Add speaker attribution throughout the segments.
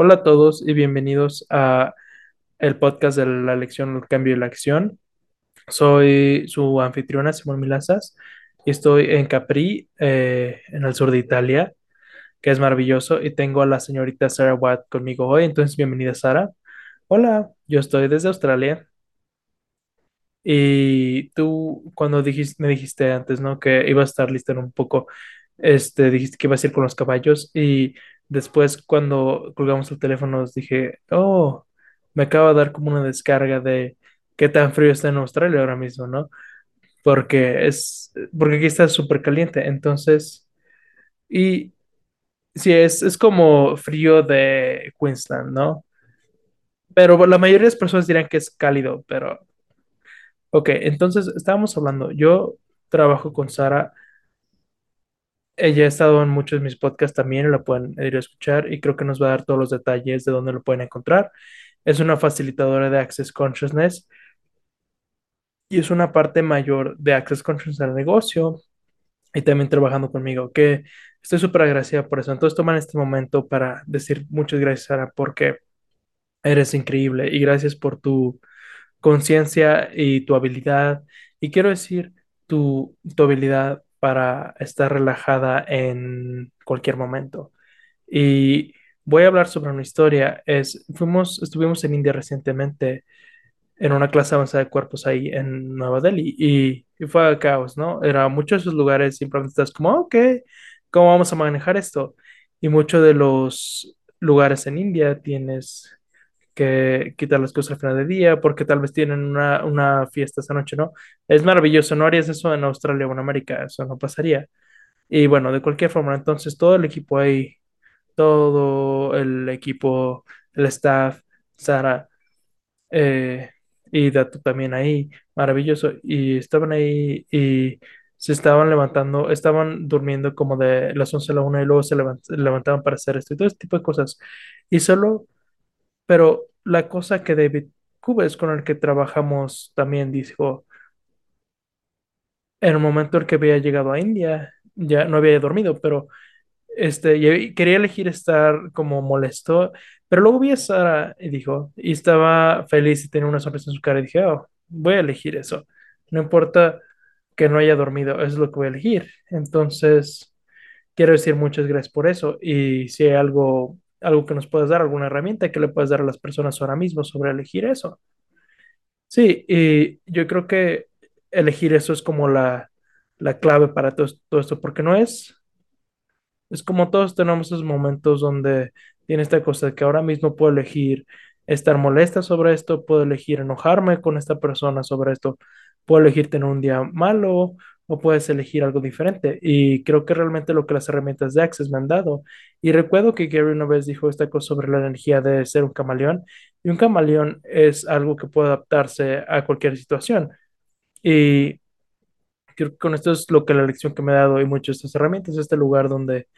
Speaker 1: Hola a todos y bienvenidos a el podcast de la lección El cambio y la acción. Soy su anfitriona Simón Milazas y estoy en Capri, eh, en el sur de Italia, que es maravilloso, y tengo a la señorita Sarah Watt conmigo hoy. Entonces, bienvenida Sara. Hola, yo estoy desde Australia. Y tú, cuando dijiste, me dijiste antes, ¿no? Que iba a estar lista en un poco, este, dijiste que ibas a ir con los caballos y después cuando colgamos el teléfono dije, oh, me acaba de dar como una descarga de qué tan frío está en Australia ahora mismo, ¿no? Porque es, porque aquí está súper caliente, entonces, y sí, es, es como frío de Queensland, ¿no? Pero la mayoría de las personas dirán que es cálido, pero Ok, entonces estábamos hablando. Yo trabajo con Sara. Ella ha estado en muchos de mis podcasts también, la pueden ir a escuchar y creo que nos va a dar todos los detalles de dónde lo pueden encontrar. Es una facilitadora de Access Consciousness y es una parte mayor de Access Consciousness al negocio y también trabajando conmigo, que estoy súper agradecida por eso. Entonces toman este momento para decir muchas gracias, Sara, porque eres increíble y gracias por tu conciencia y tu habilidad, y quiero decir tu, tu habilidad para estar relajada en cualquier momento. Y voy a hablar sobre una historia. Es, fuimos, estuvimos en India recientemente en una clase avanzada de cuerpos ahí en Nueva Delhi y, y fue caos, ¿no? Era muchos de esos lugares simplemente estás como, ok, ¿cómo vamos a manejar esto? Y muchos de los lugares en India tienes que quitar las cosas al final del día porque tal vez tienen una, una fiesta esa noche, ¿no? Es maravilloso, no harías eso en Australia o en América, eso no pasaría. Y bueno, de cualquier forma, entonces todo el equipo ahí, todo el equipo, el staff, Sara eh, y Datu también ahí, maravilloso. Y estaban ahí y se estaban levantando, estaban durmiendo como de las 11 a la 1 y luego se levant- levantaban para hacer esto y todo este tipo de cosas. Y solo pero la cosa que David Cubes, con el que trabajamos, también dijo, en el momento en que había llegado a India, ya no había dormido, pero este, quería elegir estar como molesto, pero luego vi a Sara y dijo, y estaba feliz y tenía una sonrisa en su cara y dije, oh, voy a elegir eso. No importa que no haya dormido, es lo que voy a elegir. Entonces, quiero decir muchas gracias por eso. Y si hay algo, algo que nos puedas dar, alguna herramienta que le puedas dar a las personas ahora mismo sobre elegir eso. Sí, y yo creo que elegir eso es como la, la clave para todo, todo esto, porque no es, es como todos tenemos esos momentos donde tiene esta cosa de que ahora mismo puedo elegir estar molesta sobre esto, puedo elegir enojarme con esta persona sobre esto, puedo elegir tener un día malo o puedes elegir algo diferente. Y creo que realmente lo que las herramientas de Access me han dado. Y recuerdo que Gary una vez dijo esta cosa sobre la energía de ser un camaleón. Y un camaleón es algo que puede adaptarse a cualquier situación. Y creo que con esto es lo que la lección que me ha dado y muchas de estas herramientas, este lugar donde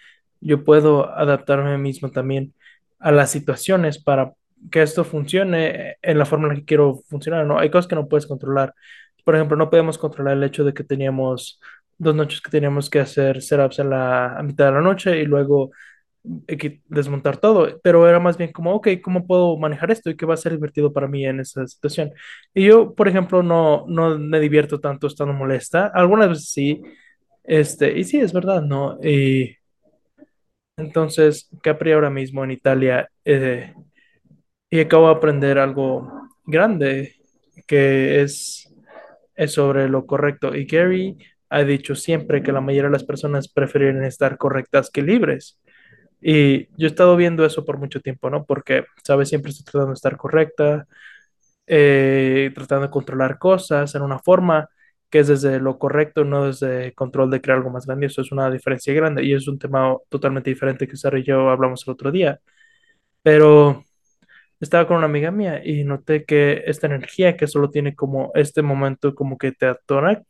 Speaker 1: yo puedo adaptarme mismo también a las situaciones para que esto funcione en la forma en la que quiero funcionar, ¿no? Hay cosas que no puedes controlar. Por ejemplo, no podemos controlar el hecho de que teníamos dos noches que teníamos que hacer setups en la a mitad de la noche y luego desmontar todo, pero era más bien como, ok, ¿cómo puedo manejar esto y qué va a ser divertido para mí en esa situación? Y yo, por ejemplo, no, no me divierto tanto estando molesta, algunas veces sí, este, y sí, es verdad, ¿no? Y entonces, Capri ahora mismo en Italia, eh, y acabo de aprender algo grande, que es, es sobre lo correcto, y Gary ha dicho siempre que la mayoría de las personas prefieren estar correctas que libres. Y yo he estado viendo eso por mucho tiempo, ¿no? Porque, ¿sabes? Siempre estoy tratando de estar correcta, eh, tratando de controlar cosas en una forma. que es desde lo correcto, no desde control de crear algo más grande. Eso es una diferencia grande y es un tema totalmente diferente que Sara y yo hablamos el otro día. Pero estaba con una amiga mía y noté que esta energía que solo tiene como este momento como que te atona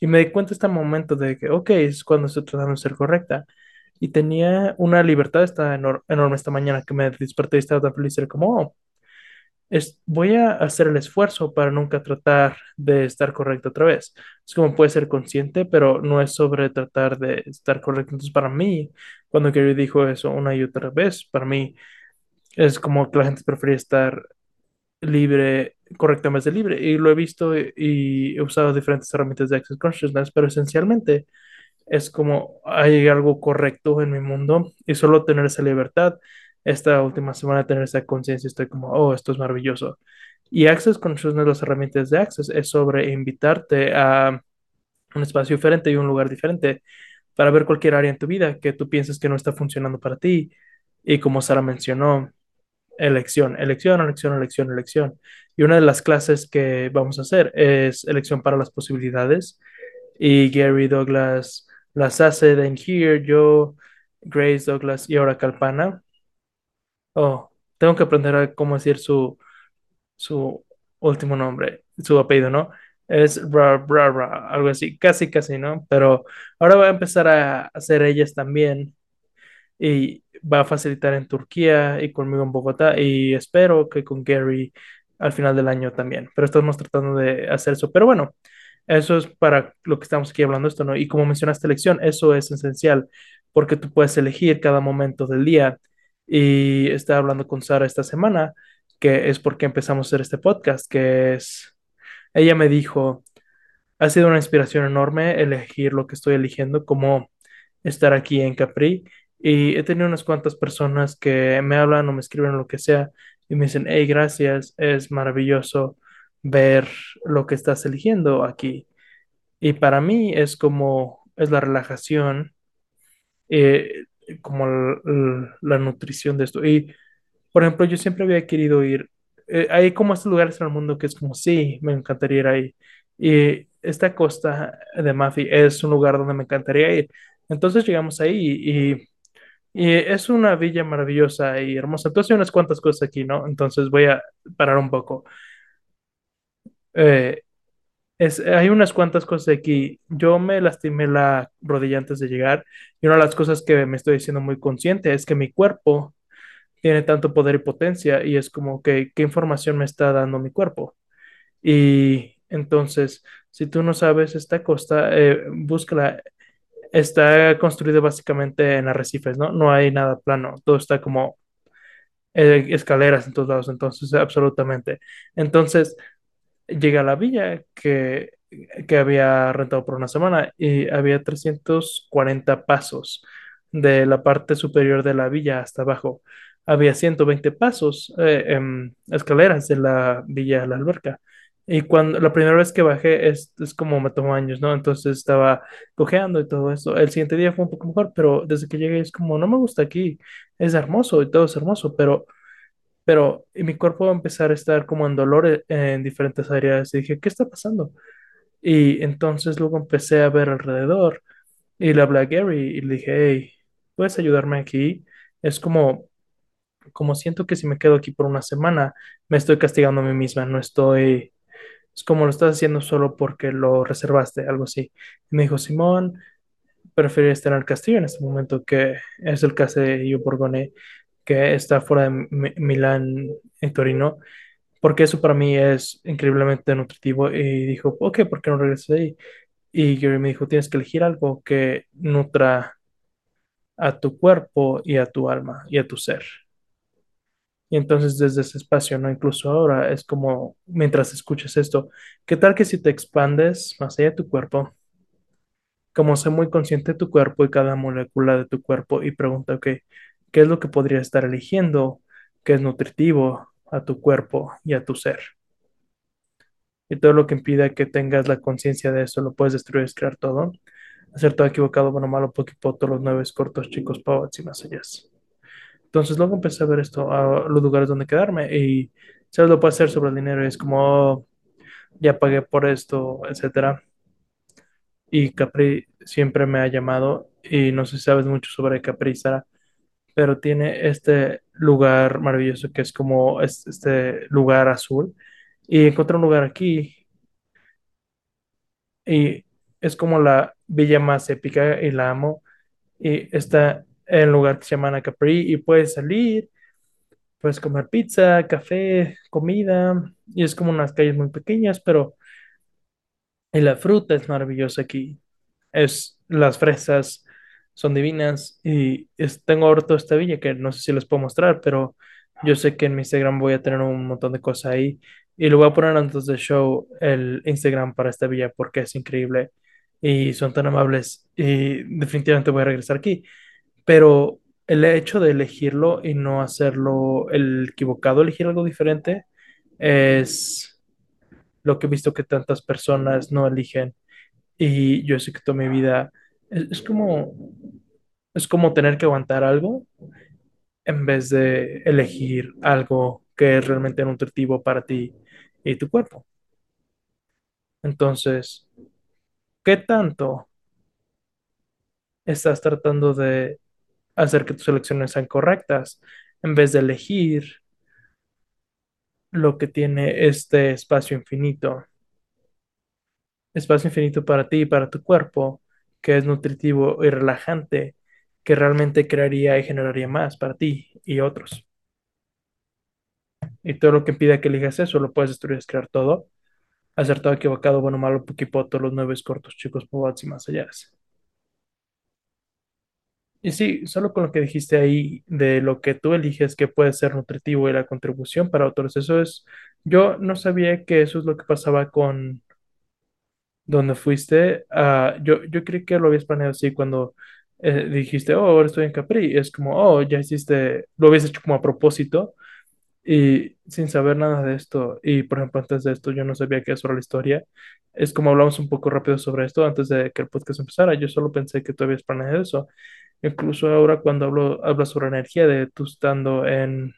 Speaker 1: y me di cuenta este momento de que, ok, es cuando estoy tratando de ser correcta. Y tenía una libertad esta enor- enorme esta mañana que me desperté y estaba tan feliz. Era como, oh, es, voy a hacer el esfuerzo para nunca tratar de estar correcto otra vez. Es como puede ser consciente, pero no es sobre tratar de estar correcto. Entonces, para mí, cuando Gary dijo eso una y otra vez, para mí es como que la gente prefería estar libre, correcto en vez de libre. Y lo he visto y, he usado diferentes herramientas de Access Consciousness, pero esencialmente es como hay algo correcto en mi mundo y solo tener esa libertad. Esta última semana tener esa conciencia, estoy como, oh, esto es maravilloso. Y Access Consciousness, las herramientas de Access, es sobre invitarte a un espacio diferente y un lugar diferente para ver cualquier área en tu vida que tú piensas que no está funcionando para ti. Y como Sara mencionó, elección, elección, elección, elección, elección. Y una de las clases que vamos a hacer es elección para las posibilidades. Y Gary Douglas las hace, Dan Here, yo, Grace Douglas y ahora Calpana. Oh, tengo que aprender a cómo decir su, su último nombre, su apellido, ¿no? Es Ra, Ra, Ra, algo así, casi, casi, ¿no? Pero ahora va a empezar a hacer ellas también y va a facilitar en Turquía y conmigo en Bogotá y espero que con Gary al final del año también. Pero estamos tratando de hacer eso. Pero bueno, eso es para lo que estamos aquí hablando esto, ¿no? Y como mencionaste elección, eso es esencial porque tú puedes elegir cada momento del día. Y estaba hablando con Sara esta semana, que es porque empezamos a hacer este podcast, que es, ella me dijo, ha sido una inspiración enorme elegir lo que estoy eligiendo, como estar aquí en Capri. Y he tenido unas cuantas personas que me hablan o me escriben lo que sea y me dicen, hey, gracias, es maravilloso ver lo que estás eligiendo aquí. Y para mí es como, es la relajación, eh, como l- l- la nutrición de esto. Y, por ejemplo, yo siempre había querido ir, eh, hay como estos lugares en el mundo que es como, sí, me encantaría ir ahí. Y esta costa de Mafi es un lugar donde me encantaría ir. Entonces llegamos ahí y, y es una villa maravillosa y hermosa. Entonces hay unas cuantas cosas aquí, ¿no? Entonces voy a parar un poco. Eh, Es, hay unas cuantas cosas aquí. Yo me lastimé la rodilla antes de llegar y una de las cosas que me estoy diciendo muy consciente es que mi cuerpo tiene tanto poder y potencia y es como que, ¿qué información me está dando mi cuerpo? Y entonces, si tú no sabes esta costa, eh, búscala. Está construido básicamente en arrecifes, ¿no? No hay nada plano, todo está como eh, escaleras en todos lados, entonces, absolutamente. Entonces, llegué a la villa que, que había rentado por una semana y había 340 pasos de la parte superior de la villa hasta abajo. Había 120 pasos, eh, em, escaleras de la villa a la alberca. Y cuando la primera vez que bajé es, es como me tomó años, ¿no? Entonces estaba cojeando y todo eso. El siguiente día fue un poco mejor, pero desde que llegué es como, no me gusta aquí, es hermoso y todo es hermoso, pero pero y mi cuerpo va a empezar a estar como en dolor e- en diferentes áreas. Y dije, ¿qué está pasando? Y entonces luego empecé a ver alrededor y le hablé a Gary y le dije, hey, ¿puedes ayudarme aquí? Es como, como siento que si me quedo aquí por una semana, me estoy castigando a mí misma, no estoy, es como lo estás haciendo solo porque lo reservaste, algo así. Y me dijo, Simón, preferiría estar en el castillo en este momento, que es el caso de Io Borgone, que está fuera de Mi- Milán, en Torino porque eso para mí es increíblemente nutritivo. Y dijo, ok, ¿por qué no regresas ahí? Y Gary me dijo, tienes que elegir algo que nutra a tu cuerpo y a tu alma y a tu ser. Y entonces desde ese espacio, ¿no? Incluso ahora es como, mientras escuchas esto, ¿qué tal que si te expandes más allá de tu cuerpo? Como sé muy consciente de tu cuerpo y cada molécula de tu cuerpo y pregunta, ok, ¿qué es lo que podría estar eligiendo que es nutritivo a tu cuerpo y a tu ser? y todo lo que impida que tengas la conciencia de eso, lo puedes destruir, es crear todo. Hacer todo equivocado, bueno, malo, poquito, todos los nueve cortos, chicos, pavos y más allá. Entonces luego empecé a ver esto, a los lugares donde quedarme y sabes lo puedo hacer sobre el dinero es como, oh, ya pagué por esto, etcétera. y Capri siempre me ha llamado y no sé si sabes mucho sobre Capri, Sara, pero tiene este lugar maravilloso que es como es- este lugar azul y encontré un lugar aquí y es como la villa más épica y la amo y está en lugar que se llama Ana Capri y puedes salir, puedes comer pizza, café, comida y es como unas calles muy pequeñas, pero y la fruta es maravillosa aquí. Es, las fresas son divinas y es- tengo ahora toda esta villa que no sé si les puedo mostrar, pero yo sé que en mi Instagram voy a tener un montón de cosas ahí y lo voy a poner antes del show el Instagram para esta villa porque es increíble y son tan amables y definitivamente voy a regresar aquí, pero el hecho de elegirlo y no hacerlo el equivocado, elegir algo diferente, es lo que he visto que tantas personas no eligen y yo sé que toda mi vida es, es como, es como tener que aguantar algo en vez de elegir algo que es realmente nutritivo para ti y tu cuerpo. Entonces, ¿qué tanto estás tratando de hacer que tus elecciones sean correctas en vez de elegir lo que tiene este espacio infinito? Espacio infinito para ti y para tu cuerpo, que es nutritivo y relajante, que realmente crearía y generaría más para ti y otros. Y todo lo que impida que elijas eso, lo puedes destruir, es crear todo. Acertado, equivocado, bueno, malo, puquipoto, los nueve cortos, chicos, pobots y más allá. Y sí, solo con lo que dijiste ahí de lo que tú eliges que puede ser nutritivo y la contribución para otros, eso es, yo no sabía que eso es lo que pasaba con donde fuiste. ah, yo, yo creí que lo habías planeado así cuando eh, dijiste, oh, ahora estoy en Capri. Es como, oh, ya hiciste, lo habías hecho como a propósito Y sin saber nada de esto, y por ejemplo, antes de esto yo no sabía qué es sobre la historia, es como hablamos un poco rápido sobre esto antes de que el podcast empezara, yo solo pensé que tú habías planeado eso. Incluso ahora cuando hablo, hablas sobre energía de tú estando en,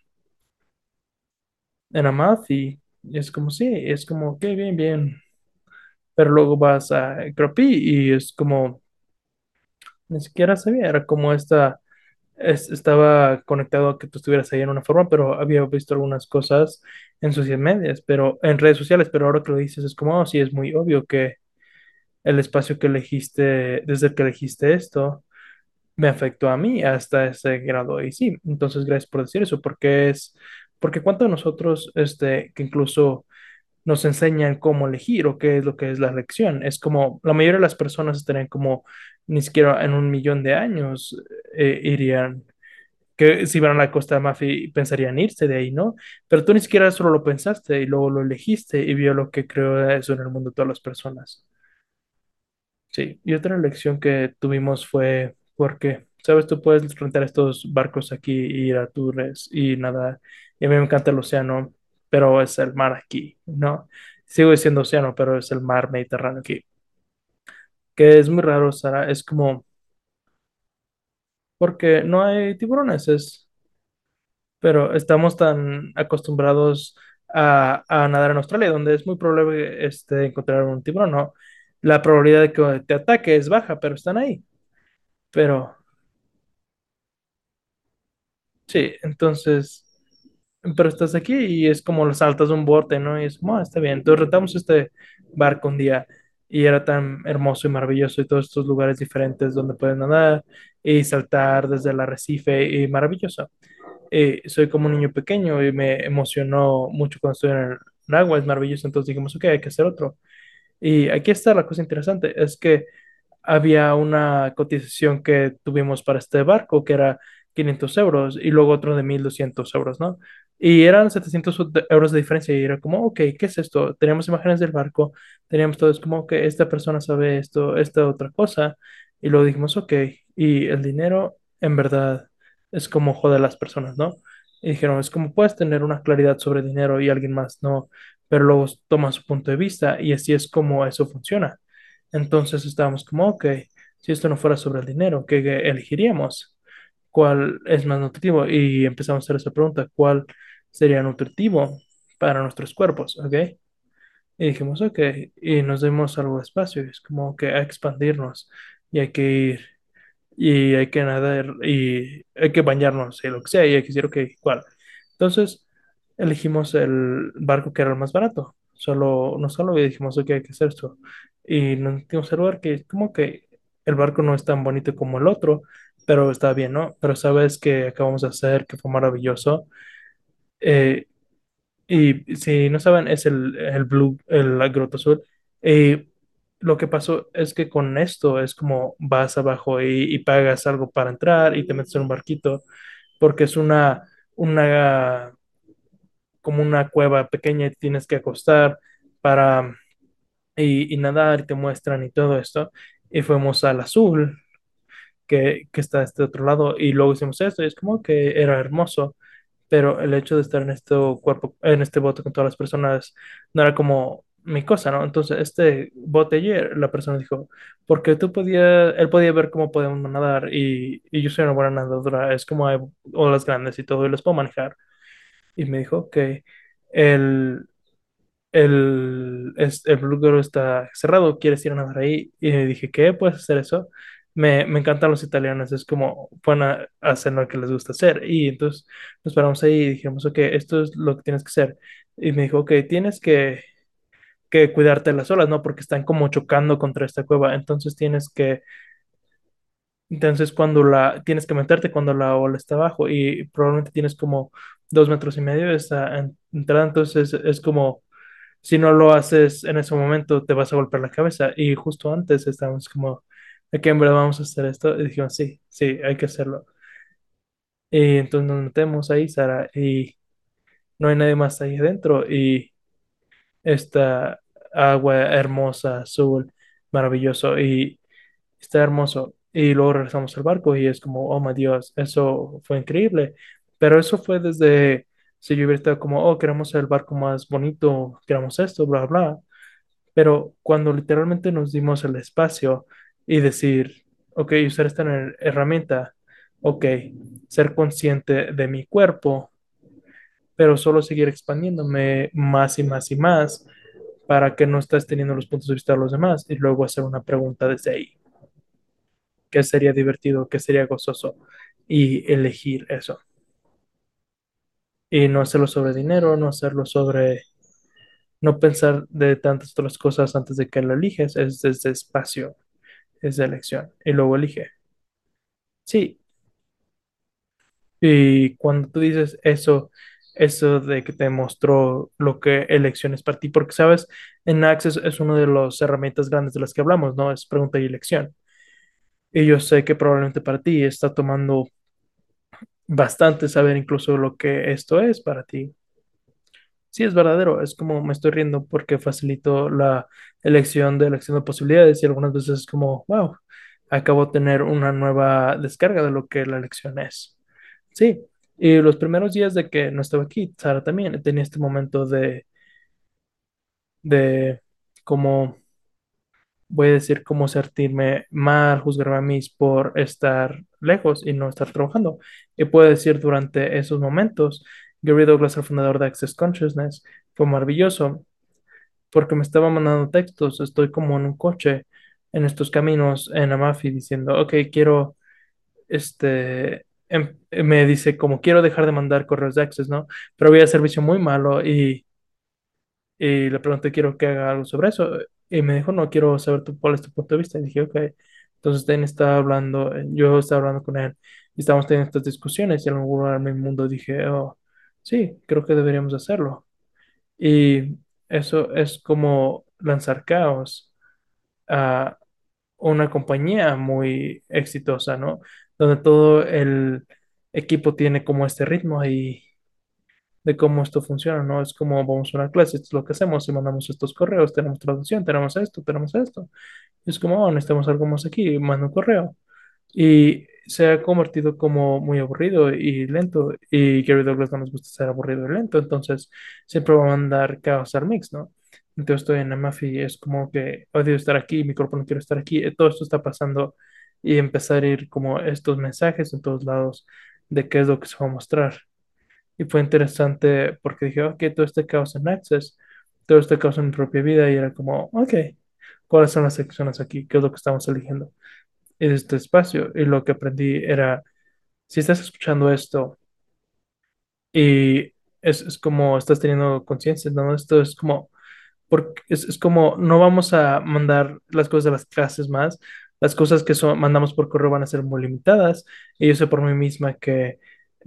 Speaker 1: en Amalfi, es como, sí, es como, que bien, bien, pero luego vas a Cropi y es como, ni siquiera sabía, era como esta es- estaba conectado a que tú estuvieras ahí en una forma, pero había visto algunas cosas en sociedad medias, pero en redes sociales, pero ahora que lo dices es como, oh, sí, es muy obvio que el espacio que elegiste, desde el que elegiste esto, me afectó a mí hasta ese grado. Y sí, entonces gracias por decir eso, porque es, porque cuánto de nosotros, este, que incluso nos enseñan cómo elegir o qué es lo que es la elección. Es como la mayoría de las personas estarían como ni siquiera en un millón de años eh, irían que si van a la Costa de Marfil pensarían irse de ahí, ¿no? Pero tú ni siquiera solo lo pensaste y luego lo elegiste y vio lo que creó eso en el mundo de todas las personas. Sí, y otra lección que tuvimos fue porque, sabes, tú puedes rentar estos barcos aquí, ir a tours y nada, y a mí me encanta el océano, pero es el mar aquí, ¿no? Sigo diciendo océano, pero es el mar Mediterráneo aquí, que es muy raro, Sara, es como, porque no hay tiburones, es pero estamos tan acostumbrados a, a nadar en Australia, donde es muy probable este, encontrar un tiburón, ¿no? La probabilidad de que te ataque es baja, pero están ahí. Pero sí, entonces, pero estás aquí y es como los saltas de un bote, ¿no? Y es como, "Ah, está bien. Entonces rentamos este barco un día y era tan hermoso y maravilloso y todos estos lugares diferentes donde puedes nadar y saltar desde el arrecife y maravilloso. eh, soy como un niño pequeño y me emocionó mucho cuando estoy en el agua, es maravilloso, entonces dijimos, ok, hay que hacer otro. Y aquí está la cosa interesante, es que había una cotización que tuvimos para este barco que era 500 euros y luego otro de 1200 euros, ¿no? Y eran 700 de- euros de diferencia y era como, ok, ¿qué es esto? Teníamos imágenes del barco, teníamos todo, es como que esta persona sabe esto, esta otra cosa, y luego dijimos, ok, y el dinero en verdad es como jode a las personas, ¿no? Y dijeron, es como puedes tener una claridad sobre dinero y alguien más no, pero luego toma su punto de vista y así es como eso funciona. Entonces estábamos como, ok, si esto no fuera sobre el dinero, ¿qué elegiríamos? ¿Cuál es más nutritivo? Y empezamos a hacer esa pregunta, ¿cuál sería nutritivo para nuestros cuerpos? ¿Ok? Y dijimos, ok, y nos dimos algo de espacio, es como que hay que expandirnos y hay que ir y hay que nadar y hay que bañarnos y lo que sea, y hay que decir, ok, ¿cuál? Entonces elegimos el barco que era el más barato, solo, no solo y dijimos, ok, hay que hacer esto. Y nos metimos al lugar que como que el barco no es tan bonito como el otro, pero está bien, ¿no? Pero sabes que acabamos de hacer, que fue maravilloso. Eh, y si no saben, es el, el Blue, el la Grota Azul. Y lo que pasó es que con esto es como vas abajo y, y pagas algo para entrar y te metes en un barquito, porque es una, una, como una cueva pequeña y tienes que acostar para y, y nadar te muestran y todo esto. Y fuimos al azul, que, que está de este otro lado, y luego hicimos esto y es como que era hermoso pero el hecho de estar en este cuerpo, en este bote con todas las personas, no era como mi cosa, ¿no? Entonces, este bote ayer, la persona dijo, porque tú podías, él podía ver cómo podemos nadar y, y yo soy una buena nadadora, es como hay olas grandes y todo, y los puedo manejar. Y me dijo que el, el, es, el lugar está cerrado, ¿quieres ir a nadar ahí? Y dije, ¿qué? ¿Puedes hacer eso? Me, me encantan los italianos, es como van a hacer lo que les gusta hacer. Y entonces nos paramos ahí y dijimos, ok, esto es lo que tienes que hacer. Y me dijo, ok, tienes que, que cuidarte de las olas, ¿no? Porque están como chocando contra esta cueva. Entonces tienes que, entonces cuando la, tienes que meterte cuando la ola está abajo y probablemente tienes como dos metros y medio de esa en- entrada. Entonces es como si no lo haces en ese momento, te vas a golpear la cabeza. Y justo antes estábamos como, ¿de qué en verdad vamos a hacer esto? Y dijimos, sí, sí, hay que hacerlo. Y entonces nos metemos ahí, Sara, y no hay nadie más ahí adentro. Y esta agua hermosa, azul, maravilloso, y está hermoso. Y luego regresamos al barco y es como, oh, my Dios, eso fue increíble. Pero eso fue desde, si yo hubiera estado como, oh, queremos el barco más bonito, queremos esto, bla, bla. Pero cuando literalmente nos dimos el espacio y decir, ok, usar esta her- herramienta, ok, ser consciente de mi cuerpo, pero solo seguir expandiéndome más y más y más para que no estés teniendo los puntos de vista de los demás y luego hacer una pregunta desde ahí. ¿Qué sería divertido? ¿Qué sería gozoso? Y elegir eso. Y no hacerlo sobre dinero, no hacerlo sobre, no pensar de tantas otras cosas antes de que lo eliges, es desde espacio es de elección y luego elige. Sí, y cuando tú dices eso, eso de que te mostró lo que elección es para ti, porque sabes, en Access es una de las herramientas grandes de las que hablamos, ¿no? Es pregunta y elección. Y yo sé que probablemente para ti está tomando bastante saber incluso lo que esto es para ti. Sí, es verdadero, es como me estoy riendo porque facilito la elección de elección de posibilidades y algunas veces es como, wow, acabo de tener una nueva descarga de lo que la elección es. Sí, y los primeros días de que no estaba aquí, Sara también tenía este momento de, de como, voy a decir, como sentirme mal, juzgarme a mí por estar lejos y no estar trabajando. Y puedo decir durante esos momentos, Gary Douglas, el fundador de Access Consciousness, fue maravilloso porque me estaba mandando textos, estoy como en un coche en estos caminos en Amafi diciendo, ok, quiero este, em- me dice como quiero dejar de mandar correos de Access, ¿no? Pero había servicio muy malo y, y le pregunté, quiero que haga algo sobre eso. Y me dijo, no, quiero saber tu, cuál es tu punto de vista. Y dije, ok. Entonces, Dan estaba hablando, eh, yo estaba hablando con él y estábamos teniendo estas discusiones y en algún lugar en mi mundo dije, oh, sí, creo que deberíamos hacerlo. Y eso es como lanzar caos a una compañía muy exitosa, ¿no? Donde todo el equipo tiene como este ritmo y de cómo esto funciona, ¿no? Es como vamos a una clase, esto es lo que hacemos, y mandamos estos correos, tenemos traducción, tenemos esto, tenemos esto. Es como, oh, necesitamos algo más aquí, manda un correo. Y se ha convertido como muy aburrido y lento. Y Gary Douglas no nos gusta ser aburrido y lento. Entonces siempre va a mandar caos al mix, ¿no? Entonces estoy en Amafi y es como que odio estar aquí, mi cuerpo no quiere estar aquí. eh, Todo esto está pasando y empezar a ir como estos mensajes en todos lados de qué es lo que se va a mostrar. Y fue interesante porque dije, ok, todo este caos en Access todo esto causa mi propia vida y era como, ok, ¿cuáles son las secciones aquí? ¿Qué es lo que estamos eligiendo? De este espacio, y lo que aprendí era, si estás escuchando esto y es, es como estás teniendo conciencia, ¿no? Esto es como porque es, es como no vamos a mandar las cosas de las clases más, las cosas que son, mandamos por correo van a ser muy limitadas. Y yo sé por mí misma que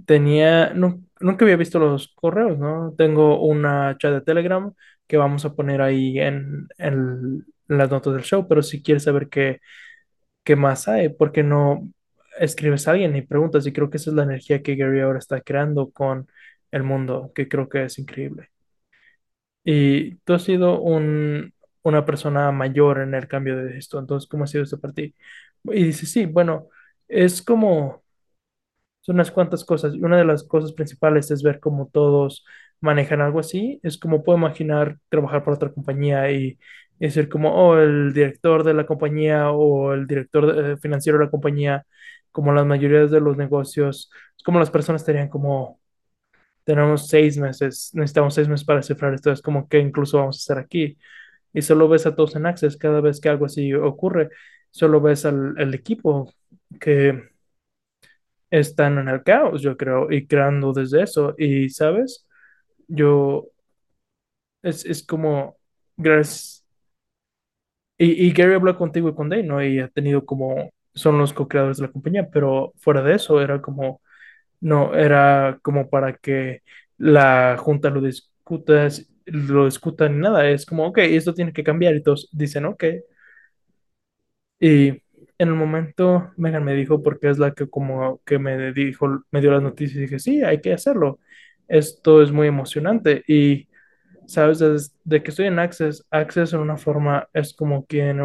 Speaker 1: tenía, nu- nunca había visto los correos, ¿no? Tengo una chat de Telegram que vamos a poner ahí en, en las notas del show, pero si quieres saber qué, qué más hay, ¿por qué no escribes a alguien y preguntas? Y creo que esa es la energía que Gary ahora está creando con el mundo, que creo que es increíble. Y tú has sido un, una persona mayor en el cambio de esto, entonces, ¿cómo ha sido esto para ti? Y dice, sí, bueno, es como, son unas cuantas cosas, y una de las cosas principales es ver cómo todos manejan algo así, es como puedo imaginar trabajar para otra compañía y, ser como, oh, el director de la compañía o el director eh, financiero de la compañía, como las mayorías de los negocios, es como las personas estarían como tenemos seis meses, necesitamos seis meses para cifrar esto, es como que incluso vamos a estar aquí. Y solo ves a todos en Access cada vez que algo así ocurre, solo ves al el equipo que están en el caos, yo creo, y creando desde eso. Y, ¿sabes? Yo, es, es como, gracias. Y, y Gary habló contigo y con Dave, ¿no? Y ha tenido como, son los co-creadores de la compañía, pero fuera de eso era como No, era como para que la junta lo discuta, lo discuta ni nada. Es como, ok, esto tiene que cambiar. Y todos dicen, ok. Y en el momento Megan me dijo, porque es la que como que me dijo, me dio las noticias y dije, sí, hay que hacerlo. Esto es muy emocionante. Y Sabes, desde que estoy en Access, Access en una forma es como quien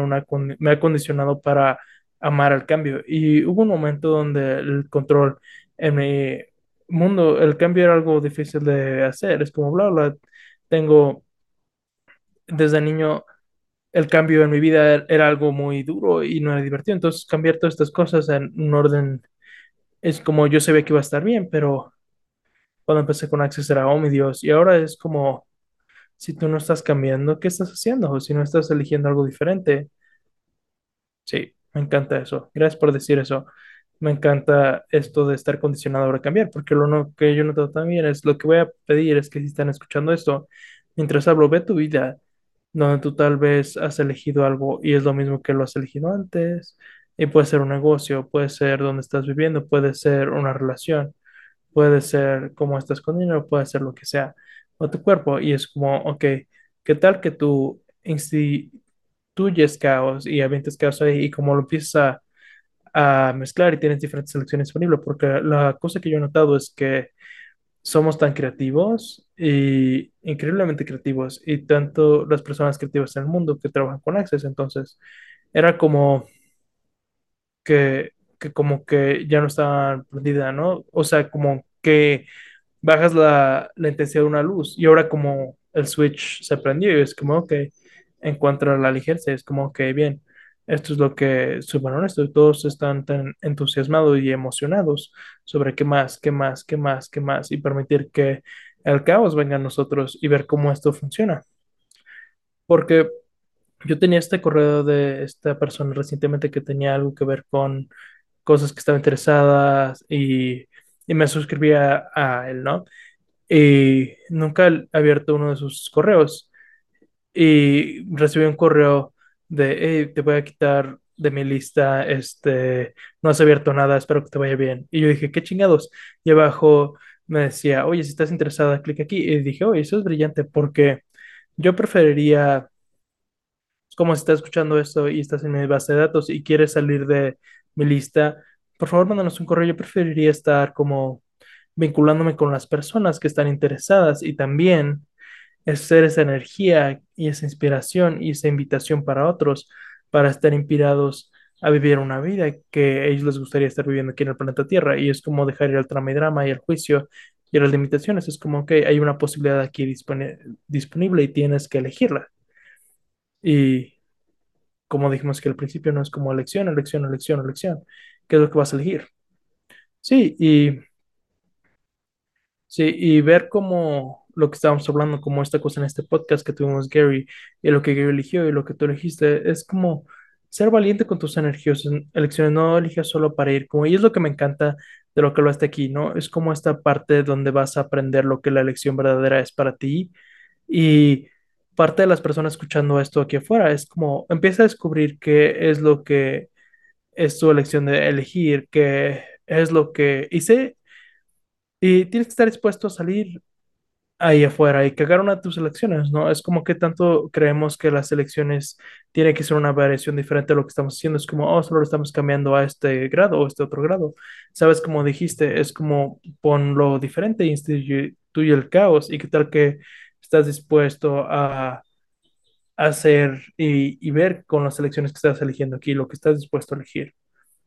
Speaker 1: me ha condicionado para amar el cambio. Y hubo un momento donde el control en mi mundo, el cambio era algo difícil de hacer. Es como, bla, bla. Tengo, desde niño, el cambio en mi vida er- era algo muy duro y no era divertido. Entonces, cambiar todas estas cosas en un orden es como yo sabía que iba a estar bien, pero cuando empecé con Access era, oh mi Dios, y ahora es como si tú no estás cambiando, ¿qué estás haciendo? O si no estás eligiendo algo diferente. Sí, me encanta eso. Gracias por decir eso. Me encanta esto de estar condicionado ahora a cambiar, porque lo no, que yo noto también es lo que voy a pedir es que si están escuchando esto, mientras hablo, ve tu vida, donde tú tal vez has elegido algo y es lo mismo que lo has elegido antes, y puede ser un negocio, puede ser donde estás viviendo, puede ser una relación, puede ser cómo estás con dinero, puede ser lo que sea, o tu cuerpo, y es como, ok, ¿qué tal que tú instituyes caos y avientes caos ahí y como lo empiezas a, a mezclar y tienes diferentes selecciones disponibles? Porque la cosa que yo he notado es que somos tan creativos y increíblemente creativos, y tanto las personas creativas en el mundo que trabajan con Access, entonces era como que, que como que ya no estaban prendida, ¿no? O sea, como que bajas la, la intensidad de una luz y ahora como el switch se prendió y es como, ok, encuentra la ligereza, es como, ok, bien, esto es lo que supone esto, todos están tan entusiasmados y emocionados sobre qué más, qué más, qué más, qué más, y permitir que el caos venga a nosotros y ver cómo esto funciona. Porque yo tenía este correo de esta persona recientemente que tenía algo que ver con cosas que estaba interesadas y, y me suscribía a él, ¿no? y nunca he abierto uno de sus correos. Y recibí un correo de, hey, te voy a quitar de mi lista, este, no has abierto nada, espero que te vaya bien. Y yo dije, qué chingados. Y abajo me decía, oye, si estás interesada, clic aquí. Y dije, oye, eso es brillante porque yo preferiría, como si estás escuchando esto y estás en mi base de datos y quieres salir de mi lista, por favor, mándanos un correo. Yo preferiría estar como vinculándome con las personas que están interesadas y también ser esa energía y esa inspiración y esa invitación para otros para estar inspirados a vivir una vida que a ellos les gustaría estar viviendo aquí en el planeta Tierra y es como dejar ir al trama y drama y al juicio y a las limitaciones. Es como que hay una posibilidad aquí dispone- disponible y tienes que elegirla. Y como dijimos que al principio no es como elección, elección, elección, elección. ¿Qué es lo que vas a elegir? Sí, y Sí, y ver cómo lo que estábamos hablando, como esta cosa en este podcast que tuvimos Gary y lo que Gary eligió y lo que tú elegiste, es como ser valiente con tus energías, elecciones, no elijas solo para ir, como, y es lo que me encanta de lo que lo haste aquí, ¿no? Es como esta parte donde vas a aprender lo que la elección verdadera es para ti y parte de las personas escuchando esto aquí afuera es como empieza a descubrir qué es lo que es tu elección de elegir, qué es lo que hice y tienes que estar dispuesto a salir ahí afuera y cagar una de tus elecciones, ¿no? Es como que tanto creemos que las elecciones tienen que ser una variación diferente de lo que estamos haciendo. Es como, oh, solo lo estamos cambiando a este grado o este otro grado. ¿Sabes? Como dijiste, es como ponlo diferente instituye el caos. ¿Y qué tal que estás dispuesto a hacer y, y ver con las elecciones que estás eligiendo aquí, lo que estás dispuesto a elegir?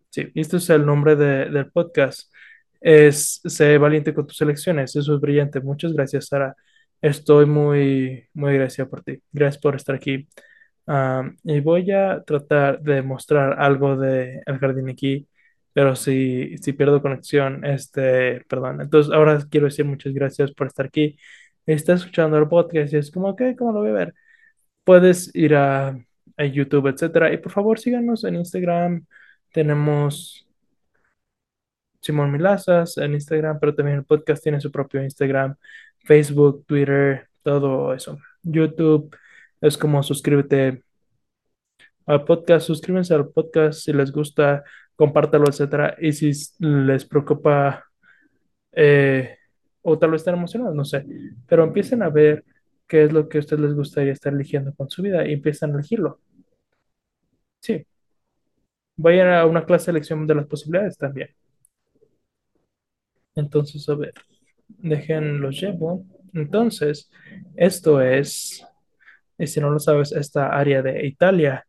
Speaker 1: Sí, este es el nombre de- del podcast. Es Sé valiente con tus elecciones. Eso es brillante. Muchas gracias, Sara. Estoy muy, muy agradecido por ti. Gracias por estar aquí. Y voy a tratar de mostrar algo de el jardín aquí, pero si, si pierdo conexión, este, perdón. Entonces, ahora quiero decir muchas gracias por estar aquí. Estás escuchando el podcast y es como, ok, ¿cómo lo voy a ver? Puedes ir a, a YouTube, etcétera. Y por favor, síganos en Instagram. Tenemos Simón Milazas en Instagram, pero también el podcast tiene su propio Instagram, Facebook, Twitter, todo eso. YouTube es como suscríbete al podcast, suscríbanse al podcast si les gusta, compártelo, etcétera. Y si les preocupa eh, o tal vez están emocionados, no sé, pero empiecen a ver qué es lo que a ustedes les gustaría estar eligiendo con su vida y empiezan a elegirlo. Sí, vayan a una clase de elección de las posibilidades también. Entonces, a ver, dejen los llevo. Entonces, esto es, y si no lo sabes, esta área de Italia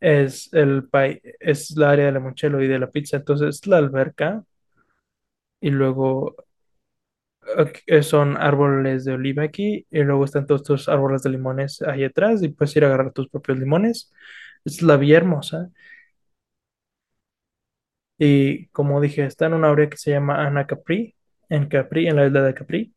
Speaker 1: es el país, es la área del limoncello y de la pizza. Entonces, la alberca y luego eh, son árboles de oliva aquí y luego están todos estos árboles de limones ahí atrás y puedes ir a agarrar tus propios limones. Es la vía hermosa. Y como dije, está en una área que se llama Ana Capri, en Capri, en la isla de Capri.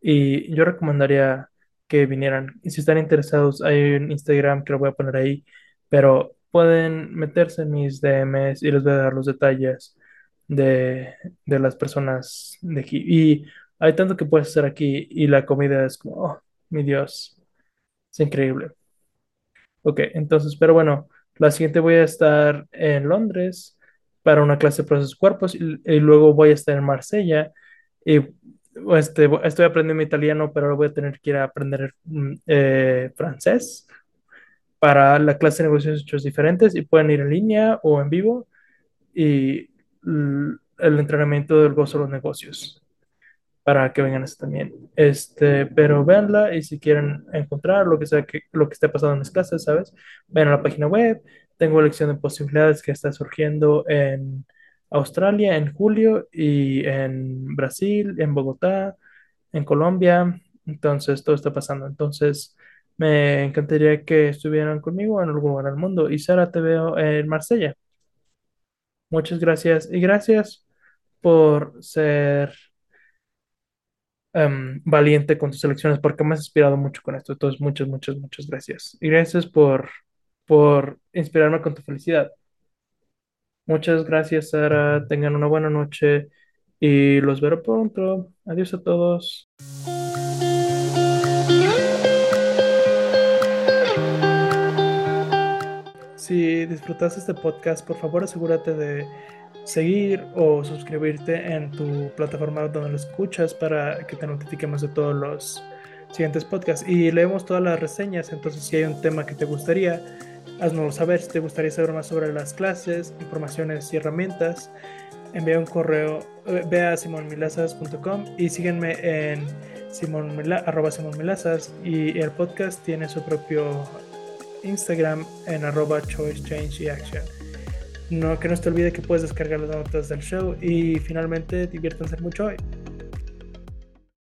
Speaker 1: Y yo recomendaría que vinieran. Y si están interesados, hay un Instagram que lo voy a poner ahí, pero pueden meterse en mis DMs y les voy a dar los detalles de, de las personas de aquí. Y hay tanto que puedes hacer aquí y la comida es como, oh, mi Dios, es increíble. Ok, entonces, pero bueno, la siguiente voy a estar en Londres para una clase de procesos cuerpos y, y luego voy a estar en Marsella y este, estoy aprendiendo italiano, pero ahora voy a tener que ir a aprender mm, eh, francés para la clase de negocios hechos diferentes y pueden ir en línea o en vivo y el entrenamiento del gozo de los negocios para que vengan eso también. Este, pero véanla y si quieren encontrar lo que sea que lo que esté pasando en las clases, ¿sabes? Ven a la página web. Tengo lección de posibilidades que está surgiendo en Australia en julio y en Brasil, en Bogotá, en Colombia. Entonces, todo está pasando. Entonces, me encantaría que estuvieran conmigo en algún lugar del mundo. Y Sara, te veo en Marsella. Muchas gracias y gracias por ser em, valiente con tus elecciones porque me has inspirado mucho con esto. Entonces, muchas, muchas, muchas gracias. Y gracias por, por inspirarme con tu felicidad. Muchas gracias, Sara. Tengan una buena noche y los veré pronto. Adiós a todos. Si disfrutaste este podcast, por favor asegúrate de seguir o suscribirte en tu plataforma donde lo escuchas para que te notifiquemos de todos los siguientes podcasts. Y leemos todas las reseñas, entonces si hay un tema que te gustaría, haznoslo saber. Si te gustaría saber más sobre las clases, informaciones y herramientas, envía un correo, eh, ve a simonmilazas.com y síguenme en simonmilazas y el podcast tiene su propio Instagram en arroba choice, change y action. No, que no se te olvide que puedes descargar las notas del show y finalmente diviértanse mucho hoy.